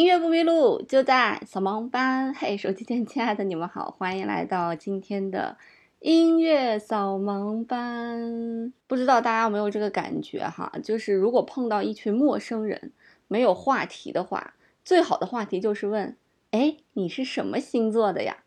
音乐不迷路，就在扫盲班。嘿，手机前亲爱的你们好，欢迎来到今天的音乐扫盲班。不知道大家有没有这个感觉哈？就是如果碰到一群陌生人，没有话题的话，最好的话题就是问：哎，你是什么星座的呀？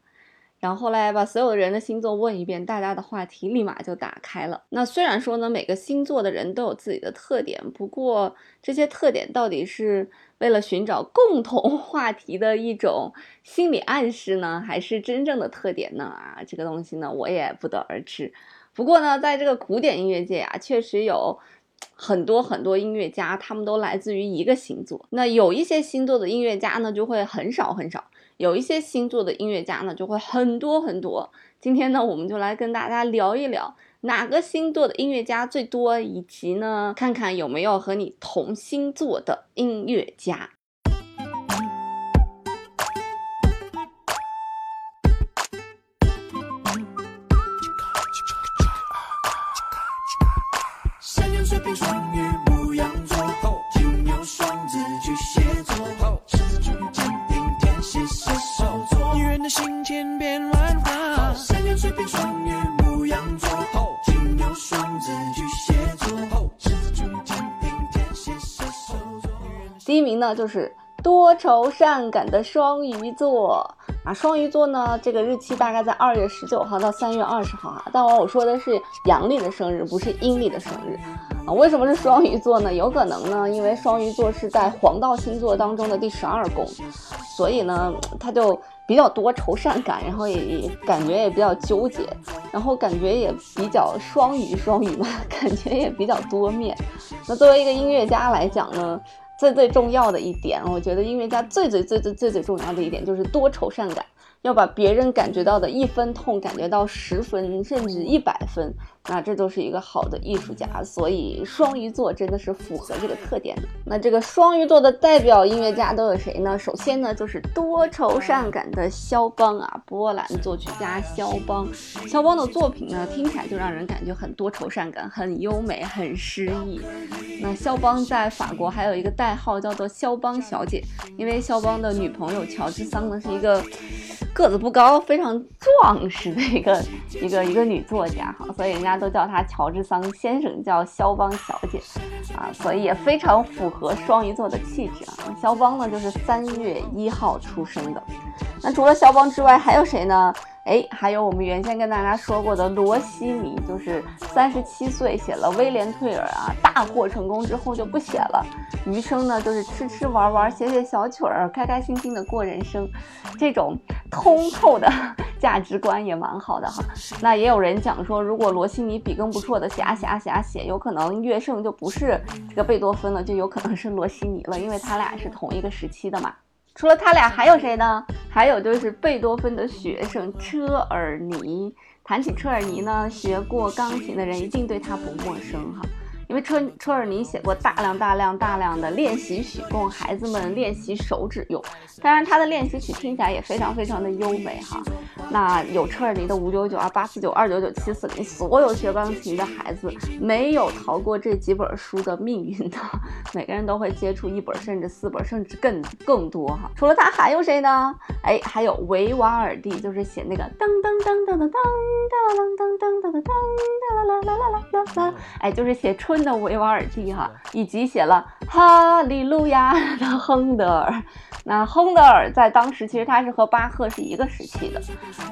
然后后来把所有人的星座问一遍，大家的话题立马就打开了。那虽然说呢，每个星座的人都有自己的特点，不过这些特点到底是为了寻找共同 话题的一种心理暗示呢，还是真正的特点呢？啊，这个东西呢，我也不得而知。不过呢，在这个古典音乐界啊，确实有很多很多音乐家，他们都来自于一个星座。那有一些星座的音乐家呢，就会很少很少。有一些星座的音乐家呢，就会很多很多。今天呢，我们就来跟大家聊一聊哪个星座的音乐家最多，以及呢，看看有没有和你同星座的音乐家。就是多愁善感的双鱼座啊。双鱼座呢，这个日期大概在二月十九号到三月二十号啊。但我我说的是阳历的生日，不是阴历的生日啊。为什么是双鱼座呢？有可能呢，因为双鱼座是在黄道星座当中的第十二宫，所以呢，他就比较多愁善感，然后也感觉也比较纠结，然后感觉也比较双鱼，双鱼嘛，感觉也比较多面。那作为一个音乐家来讲呢？最最重要的一点，我觉得音乐家最最最最最最重要的一点就是多愁善感，要把别人感觉到的一分痛感觉到十分甚至一百分。那这就是一个好的艺术家，所以双鱼座真的是符合这个特点的。那这个双鱼座的代表音乐家都有谁呢？首先呢，就是多愁善感的肖邦啊，波兰作曲家肖邦。肖邦的作品呢，听起来就让人感觉很多愁善感，很优美，很诗意。那肖邦在法国还有一个代号叫做肖邦小姐，因为肖邦的女朋友乔治桑呢是一个个子不高、非常壮实的一个一个一个女作家哈，所以人家。都叫他乔治桑先生，叫肖邦小姐，啊，所以也非常符合双鱼座的气质啊。肖邦呢，就是三月一号出生的。那除了肖邦之外，还有谁呢？哎，还有我们原先跟大家说过的罗西尼，就是三十七岁写了《威廉退尔》啊，大获成功之后就不写了，余生呢就是吃吃玩玩，写写小曲儿，开开心心的过人生。这种通透的 价值观也蛮好的哈。那也有人讲说，如果罗西尼笔耕不辍的写啊写啊写啊写，有可能乐圣就不是这个贝多芬了，就有可能是罗西尼了，因为他俩是同一个时期的嘛。除了他俩，还有谁呢？还有就是贝多芬的学生车尔尼。谈起车尔尼呢，学过钢琴的人一定对他不陌生哈。因为车车尔尼写过大量大量大量的练习曲，供孩子们练习手指用。当然，他的练习曲听起来也非常非常的优美哈。那有车尔尼的五九九啊、八四九、二九九、七四零，所有学钢琴的孩子没有逃过这几本书的命运的，每个人都会接触一本甚至四本，甚至更更多哈。除了他还有谁呢？哎，还有维瓦尔第，就是写那个噔噔噔噔噔噔噔噔噔噔噔噔啦啦啦啦啦啦，哎，就是写春。的维瓦尔第哈，以及写了《哈利路亚》的亨德尔。那亨德尔在当时其实他是和巴赫是一个时期的。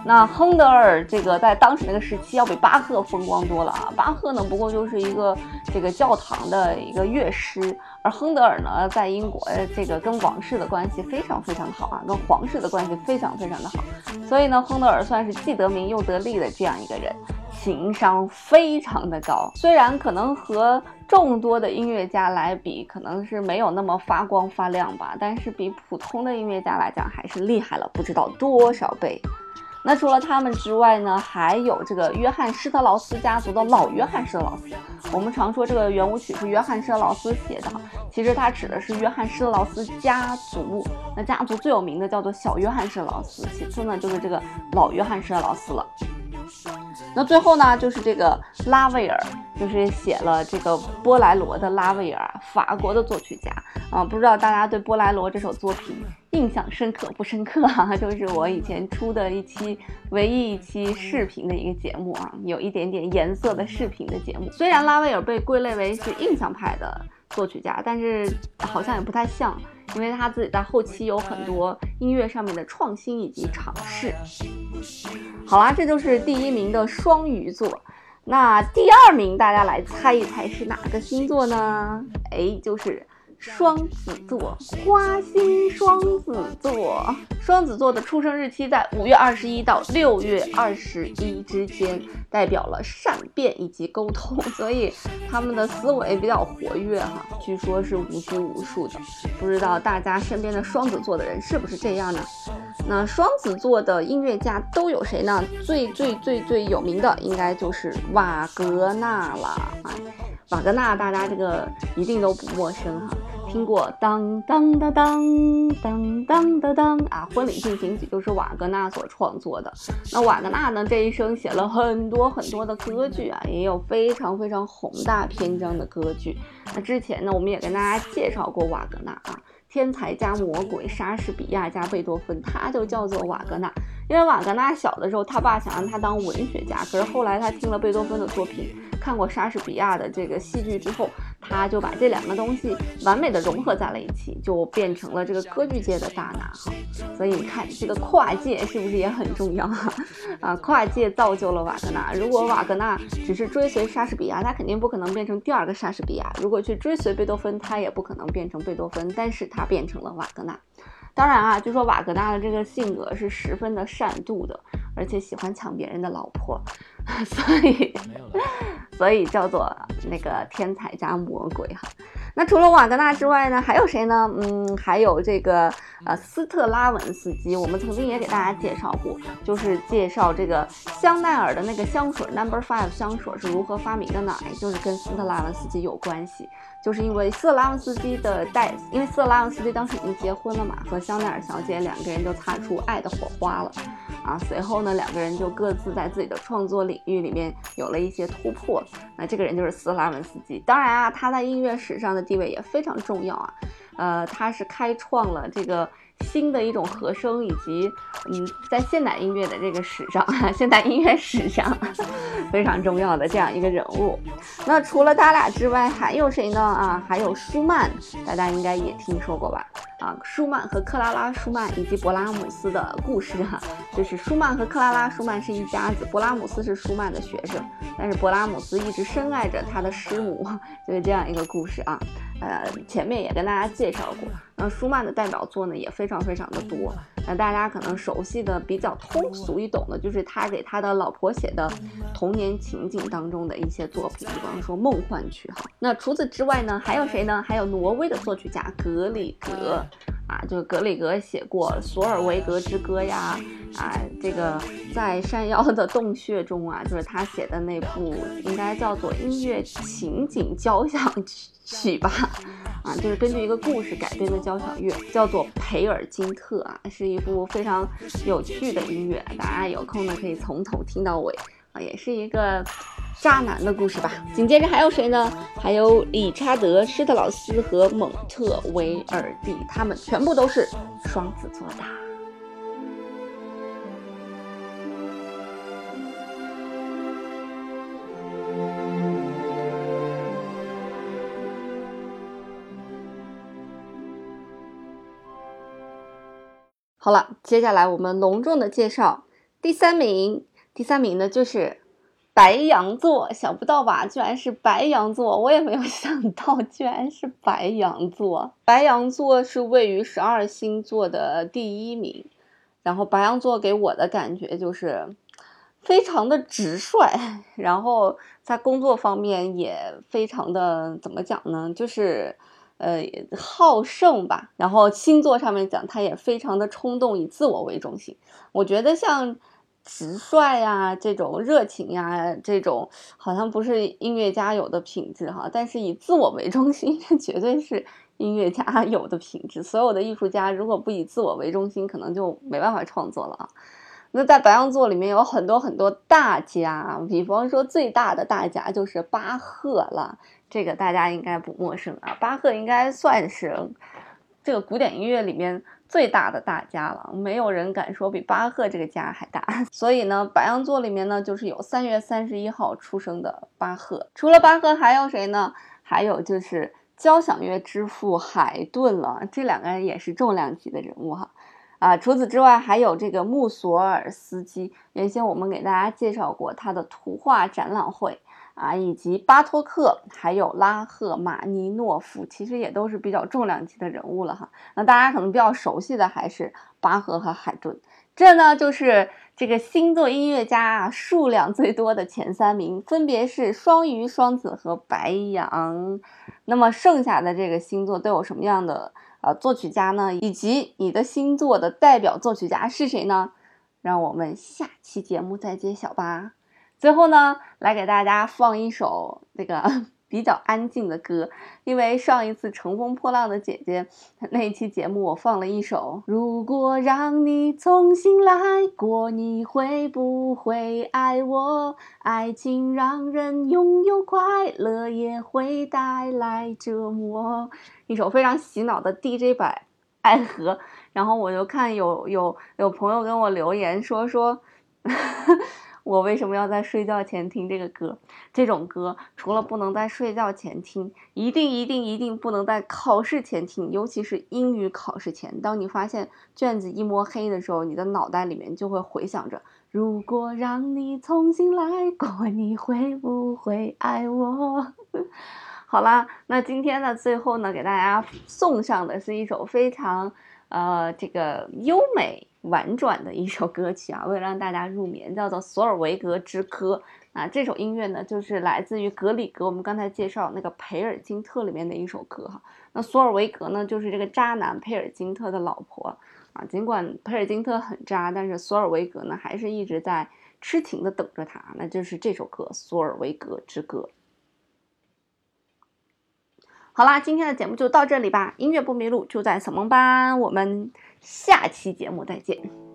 那亨德尔这个在当时那个时期要比巴赫风光多了啊。巴赫呢不过就是一个这个教堂的一个乐师，而亨德尔呢在英国这个跟王室的关系非常非常的好啊，跟皇室的关系非常非常的好。所以呢，亨德尔算是既得名又得利的这样一个人。情商非常的高，虽然可能和众多的音乐家来比，可能是没有那么发光发亮吧，但是比普通的音乐家来讲，还是厉害了不知道多少倍。那除了他们之外呢，还有这个约翰施特劳斯家族的老约翰施特劳斯。我们常说这个圆舞曲是约翰施特劳斯写的，其实它指的是约翰施特劳斯家族。那家族最有名的叫做小约翰施特劳斯，其次呢就是这个老约翰施特劳斯了。那最后呢，就是这个拉威尔，就是写了这个波莱罗的拉威尔，法国的作曲家啊。不知道大家对波莱罗这首作品印象深刻不深刻啊？就是我以前出的一期唯一一期视频的一个节目啊，有一点点颜色的视频的节目。虽然拉威尔被归类为是印象派的作曲家，但是好像也不太像。因为他自己在后期有很多音乐上面的创新以及尝试。好啦，这就是第一名的双鱼座。那第二名，大家来猜一猜是哪个星座呢？哎，就是。双子座，花心双子座，双子座的出生日期在五月二十一到六月二十一之间，代表了善变以及沟通，所以他们的思维比较活跃哈，据说是无拘无束的。不知道大家身边的双子座的人是不是这样呢？那双子座的音乐家都有谁呢？最最最最有名的应该就是瓦格纳了啊。瓦格纳，大家这个一定都不陌生哈，听过当当当当当当当当啊，《婚礼进行曲》就是瓦格纳所创作的。那瓦格纳呢，这一生写了很多很多的歌剧啊，也有非常非常宏大篇章的歌剧。那之前呢，我们也跟大家介绍过瓦格纳啊，天才加魔鬼，莎士比亚加贝多芬，他就叫做瓦格纳。因为瓦格纳小的时候，他爸想让他当文学家，可是后来他听了贝多芬的作品。看过莎士比亚的这个戏剧之后，他就把这两个东西完美的融合在了一起，就变成了这个歌剧界的大拿哈。所以你看，这个跨界是不是也很重要哈？啊，跨界造就了瓦格纳。如果瓦格纳只是追随莎士比亚，他肯定不可能变成第二个莎士比亚；如果去追随贝多芬，他也不可能变成贝多芬。但是他变成了瓦格纳。当然啊，据说瓦格纳的这个性格是十分的善妒的，而且喜欢抢别人的老婆，所以。所以叫做那个天才加魔鬼哈。那除了瓦格纳之外呢，还有谁呢？嗯，还有这个呃斯特拉文斯基，我们曾经也给大家介绍过，就是介绍这个香奈儿的那个香水 Number Five 香水是如何发明的呢？哎，就是跟斯特拉文斯基有关系。就是因为斯特拉文斯基的代，因为斯特拉文斯基当时已经结婚了嘛，和香奈儿小姐两个人就擦出爱的火花了，啊，随后呢，两个人就各自在自己的创作领域里面有了一些突破。那这个人就是斯拉文斯基，当然啊，他在音乐史上的地位也非常重要啊，呃，他是开创了这个。新的一种和声，以及嗯，在现代音乐的这个史上，现代音乐史上 非常重要的这样一个人物。那除了他俩之外，还有谁呢？啊，还有舒曼，大家应该也听说过吧？啊，舒曼和克拉拉·舒曼以及勃拉姆斯的故事哈，就是舒曼和克拉拉·舒曼是一家子，勃拉姆斯是舒曼的学生，但是勃拉姆斯一直深爱着他的师母，就是这样一个故事啊。呃，前面也跟大家介绍过，那舒曼的代表作呢也非常非常的多。那大家可能熟悉的比较通俗易懂的，就是他给他的老婆写的童年情景当中的一些作品，比方说《梦幻曲》哈。那除此之外呢，还有谁呢？还有挪威的作曲家格里格。啊，就格里格写过《索尔维格之歌》呀，啊，这个在山腰的洞穴中啊，就是他写的那部，应该叫做音乐情景交响曲吧，啊，就是根据一个故事改编的交响乐，叫做《培尔金特》啊，是一部非常有趣的音乐，大家有空呢可以从头听到尾啊，也是一个。渣男的故事吧。紧接着还有谁呢？还有理查德·施特劳斯和蒙特维尔蒂，他们全部都是双子座的。好了，接下来我们隆重的介绍第三名。第三名呢就是。白羊座，想不到吧？居然是白羊座，我也没有 想到，居然是白羊座。白羊座是位于十二星座的第一名，然后白羊座给我的感觉就是非常的直率，然后在工作方面也非常的怎么讲呢？就是呃好胜吧。然后星座上面讲，他也非常的冲动，以自我为中心。我觉得像。直率呀，这种热情呀，这种好像不是音乐家有的品质哈。但是以自我为中心，绝对是音乐家有的品质。所有的艺术家如果不以自我为中心，可能就没办法创作了啊。那在白羊座里面有很多很多大家，比方说最大的大家就是巴赫了，这个大家应该不陌生啊。巴赫应该算是这个古典音乐里面最大的大家了，没有人敢说比巴赫这个家还大。所以呢，白羊座里面呢就是有三月三十一号出生的巴赫。除了巴赫还有谁呢？还有就是交响乐之父海顿了，这两个人也是重量级的人物哈。啊，除此之外，还有这个穆索尔斯基，原先我们给大家介绍过他的图画展览会啊，以及巴托克，还有拉赫玛尼诺夫，其实也都是比较重量级的人物了哈。那大家可能比较熟悉的还是巴赫和海顿，这呢就是这个星座音乐家啊数量最多的前三名，分别是双鱼、双子和白羊。那么剩下的这个星座都有什么样的？呃，作曲家呢，以及你的星座的代表作曲家是谁呢？让我们下期节目再揭晓吧。最后呢，来给大家放一首那个。比较安静的歌，因为上一次乘风破浪的姐姐那一期节目，我放了一首。如果让你重新来过，你会不会爱我？爱情让人拥有快乐，也会带来折磨。一首非常洗脑的 DJ 版《爱河》，然后我就看有有有朋友跟我留言说说。我为什么要在睡觉前听这个歌？这种歌除了不能在睡觉前听，一定一定一定不能在考试前听，尤其是英语考试前。当你发现卷子一摸黑的时候，你的脑袋里面就会回想着：如果让你重新来过，你会不会爱我？好啦，那今天的最后呢，给大家送上的是一首非常呃这个优美。婉转的一首歌曲啊，为了让大家入眠，叫做《索尔维格之歌》啊。这首音乐呢，就是来自于格里格，我们刚才介绍那个培尔金特里面的一首歌哈。那索尔维格呢，就是这个渣男佩尔金特的老婆啊。尽管佩尔金特很渣，但是索尔维格呢，还是一直在痴情的等着他。那就是这首歌《索尔维格之歌》。好啦，今天的节目就到这里吧。音乐不迷路，就在小萌吧。我们下期节目再见。